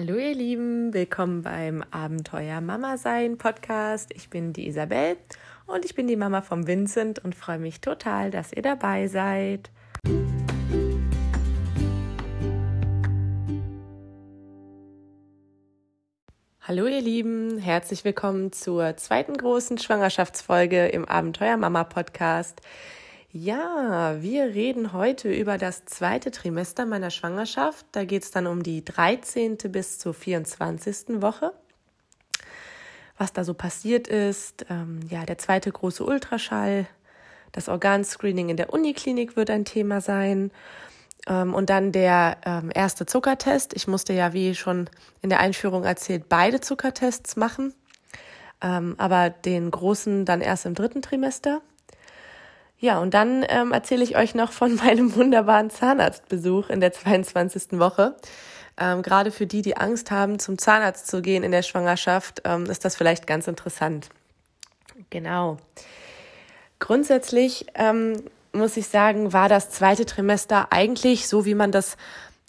Hallo ihr Lieben, willkommen beim Abenteuer Mama sein Podcast. Ich bin die Isabel und ich bin die Mama vom Vincent und freue mich total, dass ihr dabei seid. Hallo ihr Lieben, herzlich willkommen zur zweiten großen Schwangerschaftsfolge im Abenteuer Mama Podcast. Ja, wir reden heute über das zweite Trimester meiner Schwangerschaft. Da geht es dann um die 13. bis zur 24. Woche. Was da so passiert ist, ähm, ja, der zweite große Ultraschall, das Organscreening in der Uniklinik wird ein Thema sein ähm, und dann der ähm, erste Zuckertest. Ich musste ja, wie schon in der Einführung erzählt, beide Zuckertests machen, ähm, aber den großen dann erst im dritten Trimester. Ja, und dann ähm, erzähle ich euch noch von meinem wunderbaren Zahnarztbesuch in der 22. Woche. Ähm, gerade für die, die Angst haben, zum Zahnarzt zu gehen in der Schwangerschaft, ähm, ist das vielleicht ganz interessant. Genau. Grundsätzlich ähm, muss ich sagen, war das zweite Trimester eigentlich, so wie man das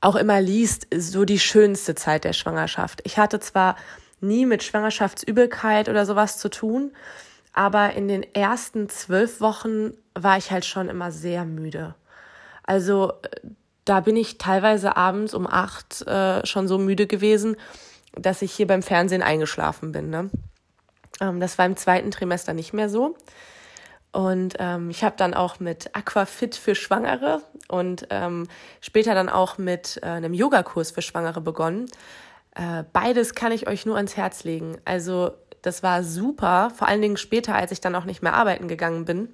auch immer liest, so die schönste Zeit der Schwangerschaft. Ich hatte zwar nie mit Schwangerschaftsübelkeit oder sowas zu tun, aber in den ersten zwölf Wochen war ich halt schon immer sehr müde. Also da bin ich teilweise abends um acht äh, schon so müde gewesen, dass ich hier beim Fernsehen eingeschlafen bin. Ne? Ähm, das war im zweiten Trimester nicht mehr so. Und ähm, ich habe dann auch mit Aquafit für Schwangere und ähm, später dann auch mit äh, einem Yogakurs für Schwangere begonnen. Äh, beides kann ich euch nur ans Herz legen. Also das war super, vor allen Dingen später, als ich dann auch nicht mehr arbeiten gegangen bin.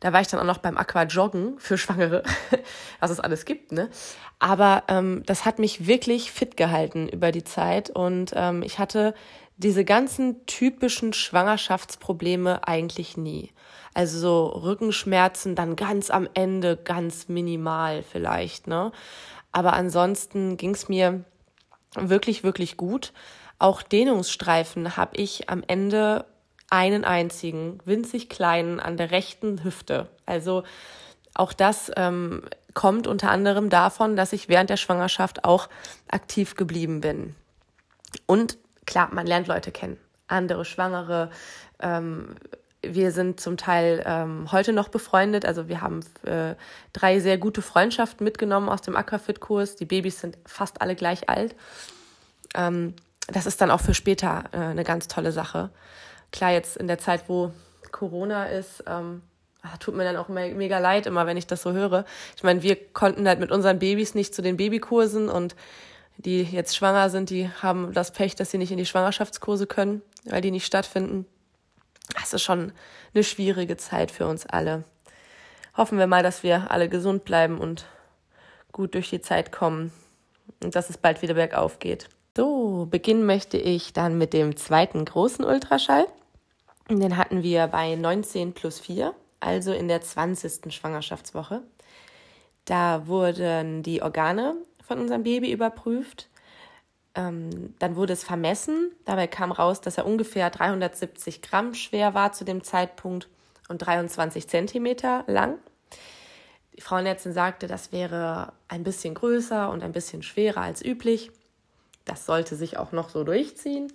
Da war ich dann auch noch beim Aquajoggen für Schwangere, was es alles gibt, ne? Aber ähm, das hat mich wirklich fit gehalten über die Zeit und ähm, ich hatte diese ganzen typischen Schwangerschaftsprobleme eigentlich nie. Also so Rückenschmerzen dann ganz am Ende, ganz minimal vielleicht, ne? Aber ansonsten ging es mir wirklich, wirklich gut. Auch Dehnungsstreifen habe ich am Ende einen einzigen, winzig kleinen an der rechten Hüfte. Also auch das ähm, kommt unter anderem davon, dass ich während der Schwangerschaft auch aktiv geblieben bin. Und klar, man lernt Leute kennen, andere Schwangere, ähm, wir sind zum Teil ähm, heute noch befreundet. Also wir haben äh, drei sehr gute Freundschaften mitgenommen aus dem Aquafit-Kurs. Die Babys sind fast alle gleich alt. Ähm, das ist dann auch für später äh, eine ganz tolle Sache. Klar, jetzt in der Zeit, wo Corona ist, ähm, ach, tut mir dann auch me mega leid, immer wenn ich das so höre. Ich meine, wir konnten halt mit unseren Babys nicht zu den Babykursen und die jetzt schwanger sind, die haben das Pech, dass sie nicht in die Schwangerschaftskurse können, weil die nicht stattfinden. Das ist schon eine schwierige Zeit für uns alle. Hoffen wir mal, dass wir alle gesund bleiben und gut durch die Zeit kommen und dass es bald wieder bergauf geht. So, beginnen möchte ich dann mit dem zweiten großen Ultraschall. Den hatten wir bei 19 plus 4, also in der 20. Schwangerschaftswoche. Da wurden die Organe von unserem Baby überprüft ähm, dann wurde es vermessen. Dabei kam raus, dass er ungefähr 370 Gramm schwer war zu dem Zeitpunkt und 23 Zentimeter lang. Die Frauenärztin sagte, das wäre ein bisschen größer und ein bisschen schwerer als üblich. Das sollte sich auch noch so durchziehen.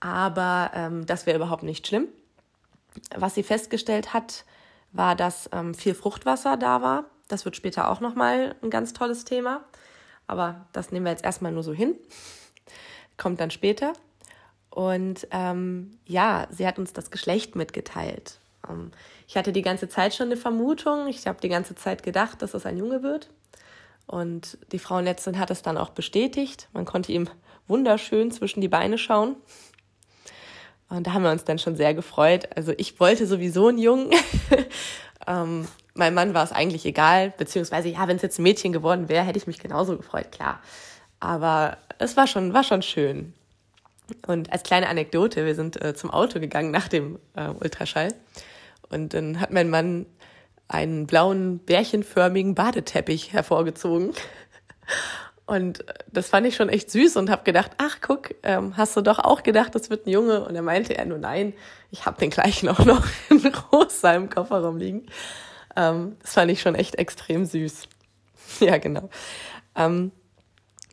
Aber ähm, das wäre überhaupt nicht schlimm. Was sie festgestellt hat, war, dass ähm, viel Fruchtwasser da war. Das wird später auch nochmal ein ganz tolles Thema. Aber das nehmen wir jetzt erstmal nur so hin. Kommt dann später. Und ähm, ja, sie hat uns das Geschlecht mitgeteilt. Ähm, ich hatte die ganze Zeit schon eine Vermutung. Ich habe die ganze Zeit gedacht, dass es ein Junge wird. Und die Frauenärztin hat es dann auch bestätigt. Man konnte ihm wunderschön zwischen die Beine schauen. Und da haben wir uns dann schon sehr gefreut. Also ich wollte sowieso einen Jungen. ähm, mein Mann war es eigentlich egal, beziehungsweise ja, wenn es jetzt ein Mädchen geworden wäre, hätte ich mich genauso gefreut, klar. Aber es war schon, war schon schön. Und als kleine Anekdote, wir sind äh, zum Auto gegangen nach dem äh, Ultraschall. Und dann hat mein Mann einen blauen, bärchenförmigen Badeteppich hervorgezogen. Und das fand ich schon echt süß und habe gedacht, ach guck, ähm, hast du doch auch gedacht, das wird ein Junge? Und er meinte er nur, nein, ich habe den gleichen auch noch in rosa im Kofferraum liegen. Ähm, das fand ich schon echt extrem süß. ja, genau. Ähm,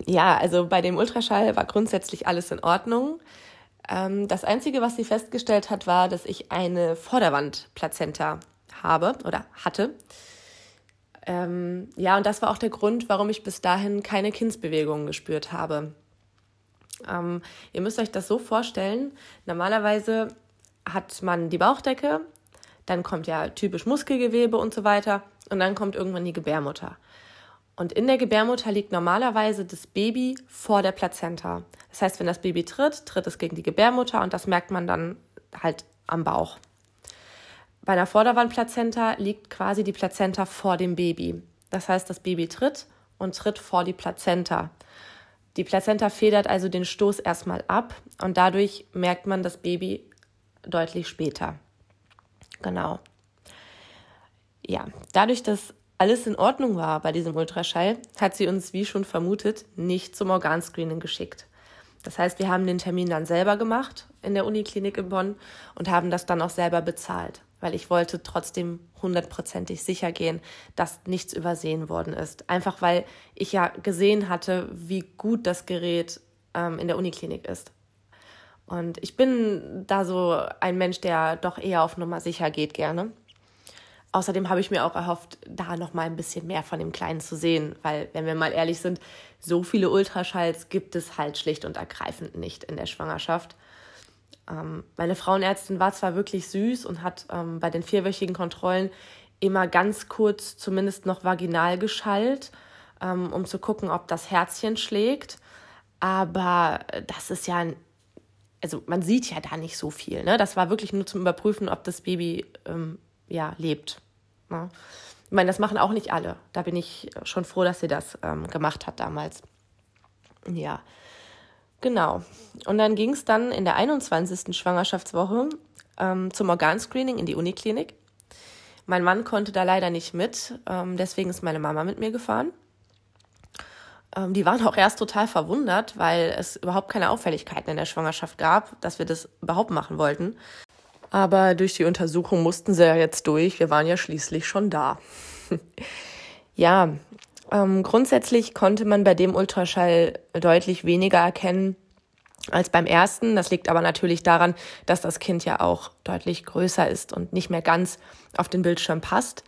ja, also bei dem Ultraschall war grundsätzlich alles in Ordnung. Ähm, das Einzige, was sie festgestellt hat, war, dass ich eine Vorderwandplazenta habe oder hatte. Ähm, ja, und das war auch der Grund, warum ich bis dahin keine Kindsbewegungen gespürt habe. Ähm, ihr müsst euch das so vorstellen, normalerweise hat man die Bauchdecke, dann kommt ja typisch Muskelgewebe und so weiter und dann kommt irgendwann die Gebärmutter. Und in der Gebärmutter liegt normalerweise das Baby vor der Plazenta. Das heißt, wenn das Baby tritt, tritt es gegen die Gebärmutter und das merkt man dann halt am Bauch. Bei einer Vorderwandplazenta liegt quasi die Plazenta vor dem Baby. Das heißt, das Baby tritt und tritt vor die Plazenta. Die Plazenta federt also den Stoß erstmal ab und dadurch merkt man das Baby deutlich später. Genau. Ja, dadurch, dass alles in Ordnung war bei diesem Ultraschall, hat sie uns, wie schon vermutet, nicht zum Organscreening geschickt. Das heißt, wir haben den Termin dann selber gemacht in der Uniklinik in Bonn und haben das dann auch selber bezahlt, weil ich wollte trotzdem hundertprozentig sicher gehen, dass nichts übersehen worden ist. Einfach weil ich ja gesehen hatte, wie gut das Gerät ähm, in der Uniklinik ist. Und ich bin da so ein Mensch, der doch eher auf Nummer sicher geht gerne. Außerdem habe ich mir auch erhofft, da noch mal ein bisschen mehr von dem Kleinen zu sehen, weil, wenn wir mal ehrlich sind, so viele Ultraschalls gibt es halt schlicht und ergreifend nicht in der Schwangerschaft. Ähm, meine Frauenärztin war zwar wirklich süß und hat ähm, bei den vierwöchigen Kontrollen immer ganz kurz zumindest noch vaginal geschallt, ähm, um zu gucken, ob das Herzchen schlägt. Aber das ist ja, also man sieht ja da nicht so viel. Ne? Das war wirklich nur zum Überprüfen, ob das Baby ähm, ja, lebt. Ne? Ich meine, das machen auch nicht alle. Da bin ich schon froh, dass sie das ähm, gemacht hat damals. Ja, genau. Und dann ging es dann in der 21. Schwangerschaftswoche ähm, zum Organscreening in die Uniklinik. Mein Mann konnte da leider nicht mit, ähm, deswegen ist meine Mama mit mir gefahren. Ähm, die waren auch erst total verwundert, weil es überhaupt keine Auffälligkeiten in der Schwangerschaft gab, dass wir das überhaupt machen wollten. Aber durch die Untersuchung mussten sie ja jetzt durch. Wir waren ja schließlich schon da. ja, ähm, grundsätzlich konnte man bei dem Ultraschall deutlich weniger erkennen als beim ersten. Das liegt aber natürlich daran, dass das Kind ja auch deutlich größer ist und nicht mehr ganz auf den Bildschirm passt.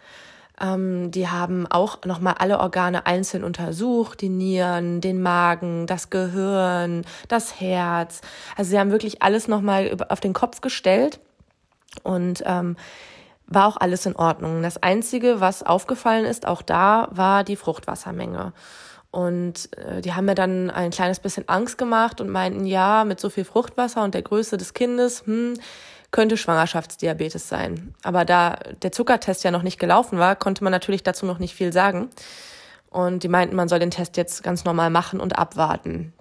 Ähm, die haben auch nochmal alle Organe einzeln untersucht, die Nieren, den Magen, das Gehirn, das Herz. Also sie haben wirklich alles nochmal auf den Kopf gestellt und ähm, war auch alles in Ordnung. Das Einzige, was aufgefallen ist, auch da, war die Fruchtwassermenge. Und äh, die haben mir dann ein kleines bisschen Angst gemacht und meinten, ja, mit so viel Fruchtwasser und der Größe des Kindes, hm, könnte Schwangerschaftsdiabetes sein. Aber da der Zuckertest ja noch nicht gelaufen war, konnte man natürlich dazu noch nicht viel sagen. Und die meinten, man soll den Test jetzt ganz normal machen und abwarten.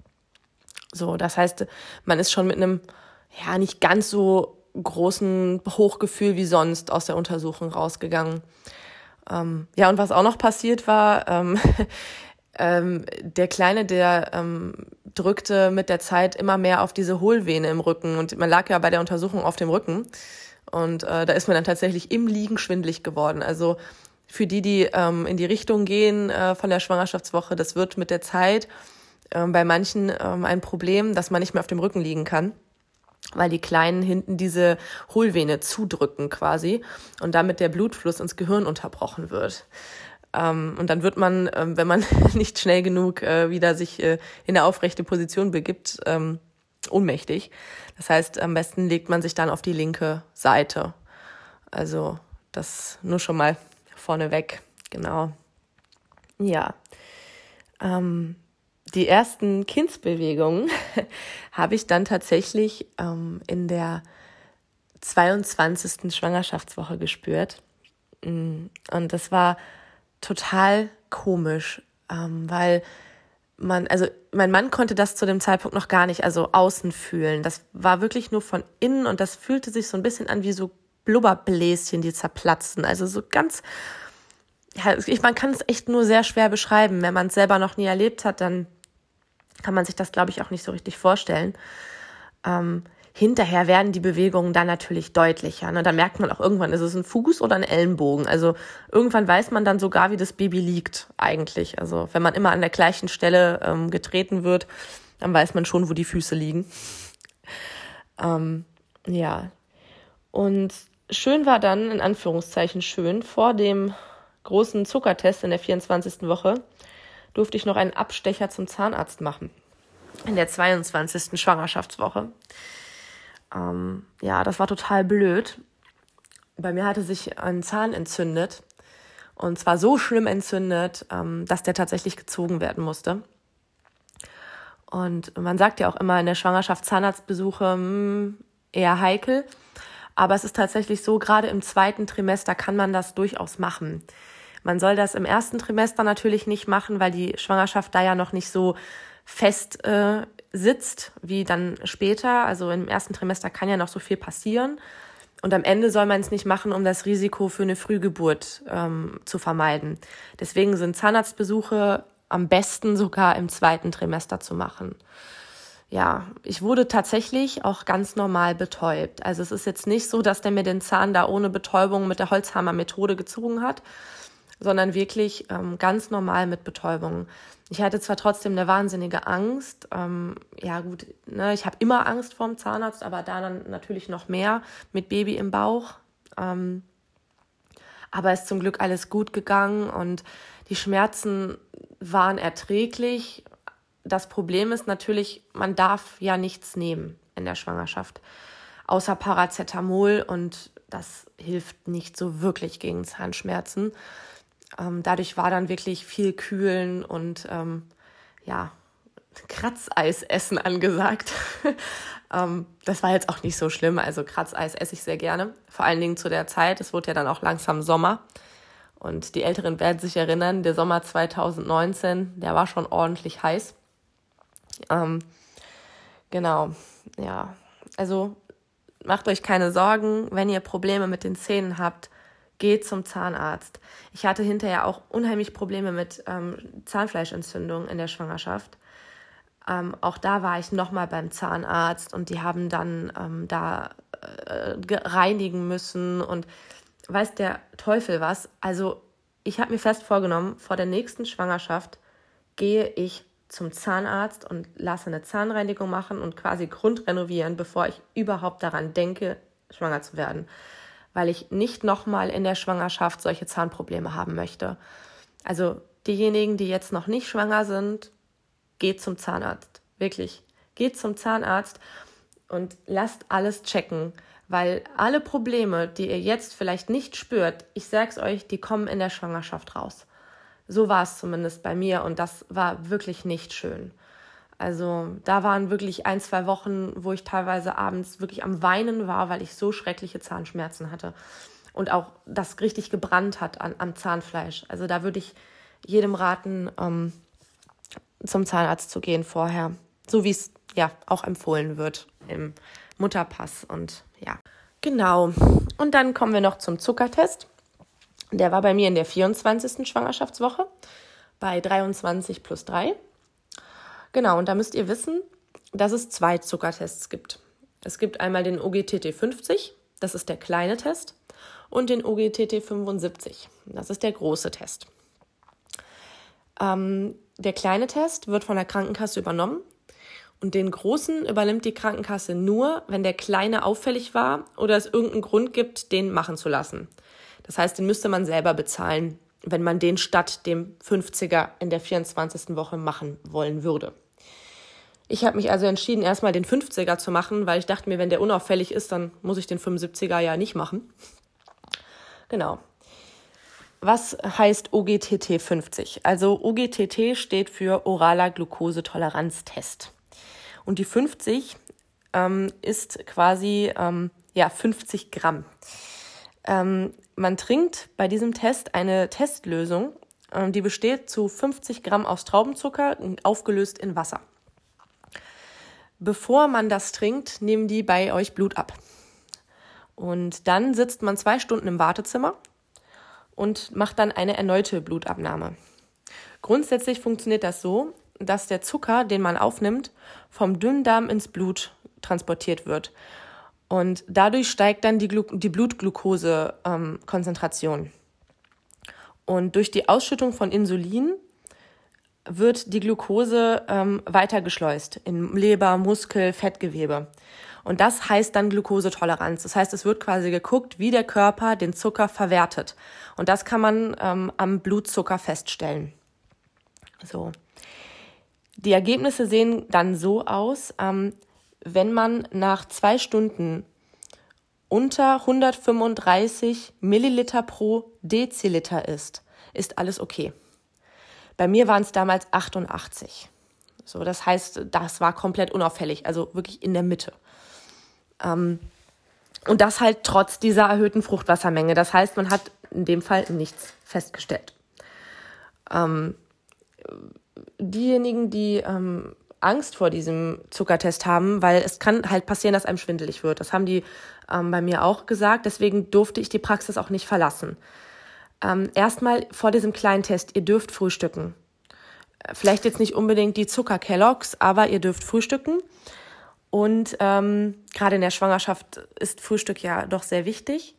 So, das heißt, man ist schon mit einem, ja, nicht ganz so großen Hochgefühl wie sonst aus der Untersuchung rausgegangen. Ähm, ja, und was auch noch passiert war, ähm, ähm, der Kleine, der ähm, drückte mit der Zeit immer mehr auf diese Hohlvene im Rücken und man lag ja bei der Untersuchung auf dem Rücken und äh, da ist mir dann tatsächlich im Liegen schwindlig geworden. Also für die, die ähm, in die Richtung gehen äh, von der Schwangerschaftswoche, das wird mit der Zeit äh, bei manchen ähm, ein Problem, dass man nicht mehr auf dem Rücken liegen kann weil die Kleinen hinten diese Hohlvene zudrücken quasi und damit der Blutfluss ins Gehirn unterbrochen wird. Ähm, und dann wird man, ähm, wenn man nicht schnell genug äh, wieder sich äh, in eine aufrechte Position begibt, ähm, ohnmächtig. Das heißt, am besten legt man sich dann auf die linke Seite. Also das nur schon mal vorneweg, genau. Ja. Ähm, die ersten Kindsbewegungen habe ich dann tatsächlich ähm, in der 22. Schwangerschaftswoche gespürt. Mm, und das war total komisch, ähm, weil man, also mein Mann konnte das zu dem Zeitpunkt noch gar nicht, also außen fühlen. Das war wirklich nur von innen und das fühlte sich so ein bisschen an wie so Blubberbläschen, die zerplatzen. Also so ganz, ja, ich, man kann es echt nur sehr schwer beschreiben. Wenn man es selber noch nie erlebt hat, dann kann man sich das, glaube ich, auch nicht so richtig vorstellen. Ähm, hinterher werden die Bewegungen dann natürlich deutlicher. Ne? Da merkt man auch irgendwann, ist es ein Fuß oder ein Ellenbogen. Also irgendwann weiß man dann sogar, wie das Baby liegt eigentlich. Also wenn man immer an der gleichen Stelle ähm, getreten wird, dann weiß man schon, wo die Füße liegen. Ähm, ja. Und schön war dann, in Anführungszeichen schön, vor dem großen Zuckertest in der 24. Woche durfte ich noch einen Abstecher zum Zahnarzt machen. In der 22. Schwangerschaftswoche. Ähm, ja, das war total blöd. Bei mir hatte sich ein Zahn entzündet. Und zwar so schlimm entzündet, ähm, dass der tatsächlich gezogen werden musste. Und man sagt ja auch immer in der Schwangerschaft Zahnarztbesuche mh, hm, eher heikel. Aber es ist tatsächlich so, gerade im zweiten Trimester kann man das durchaus machen. Man soll das im ersten Trimester natürlich nicht machen, weil die Schwangerschaft da ja noch nicht so fest äh, sitzt wie dann später. Also im ersten Trimester kann ja noch so viel passieren. Und am Ende soll man es nicht machen, um das Risiko für eine Frühgeburt ähm, zu vermeiden. Deswegen sind Zahnarztbesuche am besten sogar im zweiten Trimester zu machen. Ja, ich wurde tatsächlich auch ganz normal betäubt. Also es ist jetzt nicht so, dass der mir den Zahn da ohne Betäubung mit der Holzhammer-Methode gezogen hat, sondern wirklich ähm, ganz normal mit Betäubung. Ich hatte zwar trotzdem eine wahnsinnige Angst. Ähm, ja gut, ne, ich habe immer Angst vorm Zahnarzt, aber da dann natürlich noch mehr mit Baby im Bauch. Ähm, aber ist zum Glück alles gut gegangen und die Schmerzen waren erträglich. Das Problem ist natürlich, man darf ja nichts nehmen in der Schwangerschaft, außer Paracetamol und das hilft nicht so wirklich gegen Zahnschmerzen. Ähm, dadurch war dann wirklich viel Kühlen und ähm, ja, Kratzeis essen angesagt. ähm, das war jetzt auch nicht so schlimm. Also Kratzeis esse ich sehr gerne. Vor allen Dingen zu der Zeit. Es wurde ja dann auch langsam Sommer. Und die Älteren werden sich erinnern, der Sommer 2019, der war schon ordentlich heiß. Ähm, genau, ja. Also macht euch keine Sorgen, wenn ihr Probleme mit den Zähnen habt geht zum Zahnarzt. Ich hatte hinterher auch unheimlich Probleme mit ähm, Zahnfleischentzündung in der Schwangerschaft. Ähm, auch da war ich nochmal beim Zahnarzt und die haben dann ähm, da äh, reinigen müssen und weiß der Teufel was. Also ich habe mir fest vorgenommen, vor der nächsten Schwangerschaft gehe ich zum Zahnarzt und lasse eine Zahnreinigung machen und quasi grundrenovieren, bevor ich überhaupt daran denke, schwanger zu werden weil ich nicht nochmal in der Schwangerschaft solche Zahnprobleme haben möchte. Also diejenigen, die jetzt noch nicht schwanger sind, geht zum Zahnarzt. Wirklich. Geht zum Zahnarzt und lasst alles checken, weil alle Probleme, die ihr jetzt vielleicht nicht spürt, ich sag's euch, die kommen in der Schwangerschaft raus. So war es zumindest bei mir und das war wirklich nicht schön. Also da waren wirklich ein, zwei Wochen, wo ich teilweise abends wirklich am Weinen war, weil ich so schreckliche Zahnschmerzen hatte. Und auch das richtig gebrannt hat an, am Zahnfleisch. Also da würde ich jedem raten, ähm, zum Zahnarzt zu gehen vorher. So wie es ja auch empfohlen wird im Mutterpass. Und ja, genau. Und dann kommen wir noch zum Zuckertest. Der war bei mir in der 24. Schwangerschaftswoche bei 23 plus 3. Genau, und da müsst ihr wissen, dass es zwei Zuckertests gibt. Es gibt einmal den OGTT 50, das ist der kleine Test, und den OGTT 75, das ist der große Test. Ähm, der kleine Test wird von der Krankenkasse übernommen und den großen übernimmt die Krankenkasse nur, wenn der kleine auffällig war oder es irgendeinen Grund gibt, den machen zu lassen. Das heißt, den müsste man selber bezahlen, wenn man den statt dem 50er in der 24. Woche machen wollen würde. Ich habe mich also entschieden, erstmal den 50er zu machen, weil ich dachte mir, wenn der unauffällig ist, dann muss ich den 75er ja nicht machen. Genau. Was heißt OGTT 50? Also OGTT steht für oraler Glukosetoleranztest. Und die 50 ähm, ist quasi ähm, ja, 50 Gramm. Ähm, man trinkt bei diesem Test eine Testlösung, ähm, die besteht zu 50 Gramm aus Traubenzucker, aufgelöst in Wasser. Bevor man das trinkt, nehmen die bei euch Blut ab. Und dann sitzt man zwei Stunden im Wartezimmer und macht dann eine erneute Blutabnahme. Grundsätzlich funktioniert das so, dass der Zucker, den man aufnimmt, vom Dünndarm ins Blut transportiert wird. Und dadurch steigt dann die, Glu die Blutglucose-Konzentration. Ähm, und durch die Ausschüttung von Insulin wird die Glucose ähm, weitergeschleust in Leber, Muskel, Fettgewebe. Und das heißt dann Glukosetoleranz. Das heißt, es wird quasi geguckt, wie der Körper den Zucker verwertet. Und das kann man ähm, am Blutzucker feststellen. So. Die Ergebnisse sehen dann so aus, ähm, wenn man nach zwei Stunden unter 135 Milliliter pro Deziliter ist, ist alles okay. Bei mir waren es damals 88. So, das heißt, das war komplett unauffällig, also wirklich in der Mitte. Ähm, und das halt trotz dieser erhöhten Fruchtwassermenge. Das heißt, man hat in dem Fall nichts festgestellt. Ähm, diejenigen, die ähm, Angst vor diesem Zuckertest haben, weil es kann halt passieren, dass einem schwindelig wird. Das haben die ähm, bei mir auch gesagt. Deswegen durfte ich die Praxis auch nicht verlassen. Ähm, erstmal vor diesem kleinen Test, ihr dürft frühstücken. Vielleicht jetzt nicht unbedingt die Zucker Kelloggs, aber ihr dürft frühstücken. Und ähm, gerade in der Schwangerschaft ist Frühstück ja doch sehr wichtig.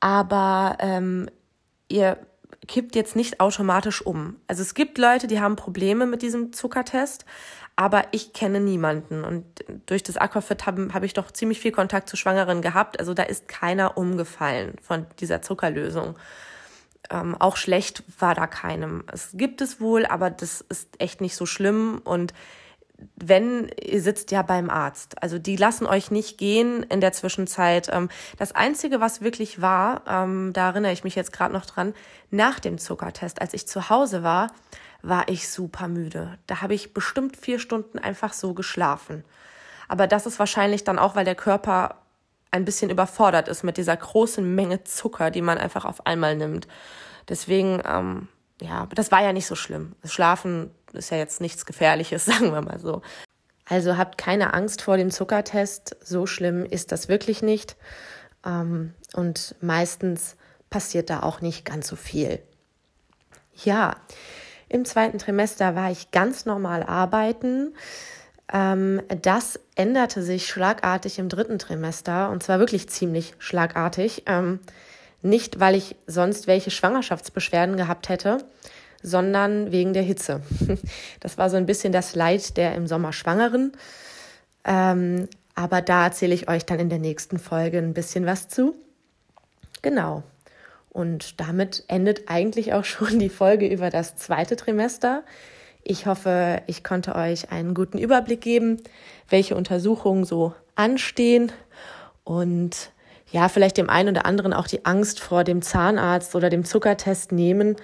Aber ähm, ihr kippt jetzt nicht automatisch um. Also es gibt Leute, die haben Probleme mit diesem Zuckertest, aber ich kenne niemanden. Und durch das Aquafit habe hab ich doch ziemlich viel Kontakt zu Schwangeren gehabt. Also da ist keiner umgefallen von dieser Zuckerlösung. Ähm, auch schlecht war da keinem. Es gibt es wohl, aber das ist echt nicht so schlimm. Und wenn ihr sitzt ja beim Arzt. Also die lassen euch nicht gehen in der Zwischenzeit. Ähm, das Einzige, was wirklich war, ähm, da erinnere ich mich jetzt gerade noch dran, nach dem Zuckertest, als ich zu Hause war, war ich super müde. Da habe ich bestimmt vier Stunden einfach so geschlafen. Aber das ist wahrscheinlich dann auch, weil der Körper ein bisschen überfordert ist mit dieser großen Menge Zucker, die man einfach auf einmal nimmt. Deswegen, ähm, ja, das war ja nicht so schlimm. Schlafen ist ja jetzt nichts Gefährliches, sagen wir mal so. Also habt keine Angst vor dem Zuckertest. So schlimm ist das wirklich nicht. Ähm, und meistens passiert da auch nicht ganz so viel. Ja, im zweiten Trimester war ich ganz normal arbeiten. Ähm, das änderte sich schlagartig im dritten Trimester und zwar wirklich ziemlich schlagartig. Ähm, nicht, weil ich sonst welche Schwangerschaftsbeschwerden gehabt hätte, sondern wegen der Hitze. Das war so ein bisschen das Leid der im Sommer Schwangeren. Ähm, aber da erzähle ich euch dann in der nächsten Folge ein bisschen was zu. Genau. Und damit endet eigentlich auch schon die Folge über das zweite Trimester. Ich hoffe, ich konnte euch einen guten Überblick geben, welche Untersuchungen so anstehen und ja, vielleicht dem einen oder anderen auch die Angst vor dem Zahnarzt oder dem Zuckertest nehmen,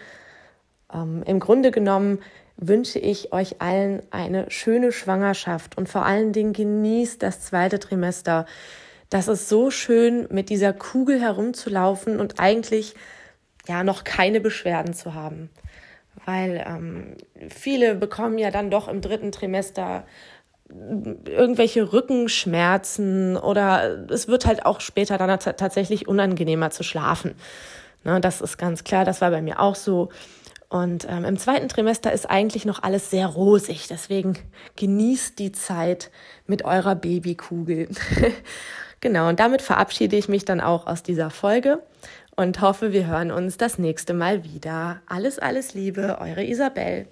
ähm, Im Grunde genommen wünsche ich euch allen eine schöne Schwangerschaft und vor allen Dingen genießt das zweite Trimester. Das ist so schön, mit dieser Kugel herumzulaufen und eigentlich ja noch keine Beschwerden zu haben. Weil ähm, viele bekommen ja dann doch im dritten Trimester irgendwelche Rückenschmerzen oder es wird halt auch später dann tatsächlich unangenehmer zu schlafen. Ne, das ist ganz klar, das war bei mir auch so. Und ähm, im zweiten Trimester ist eigentlich noch alles sehr rosig. Deswegen genießt die Zeit mit eurer Babykugel. genau, und damit verabschiede ich mich dann auch aus dieser Folge und hoffe, wir hören uns das nächste Mal wieder. Alles, alles Liebe, eure Isabel.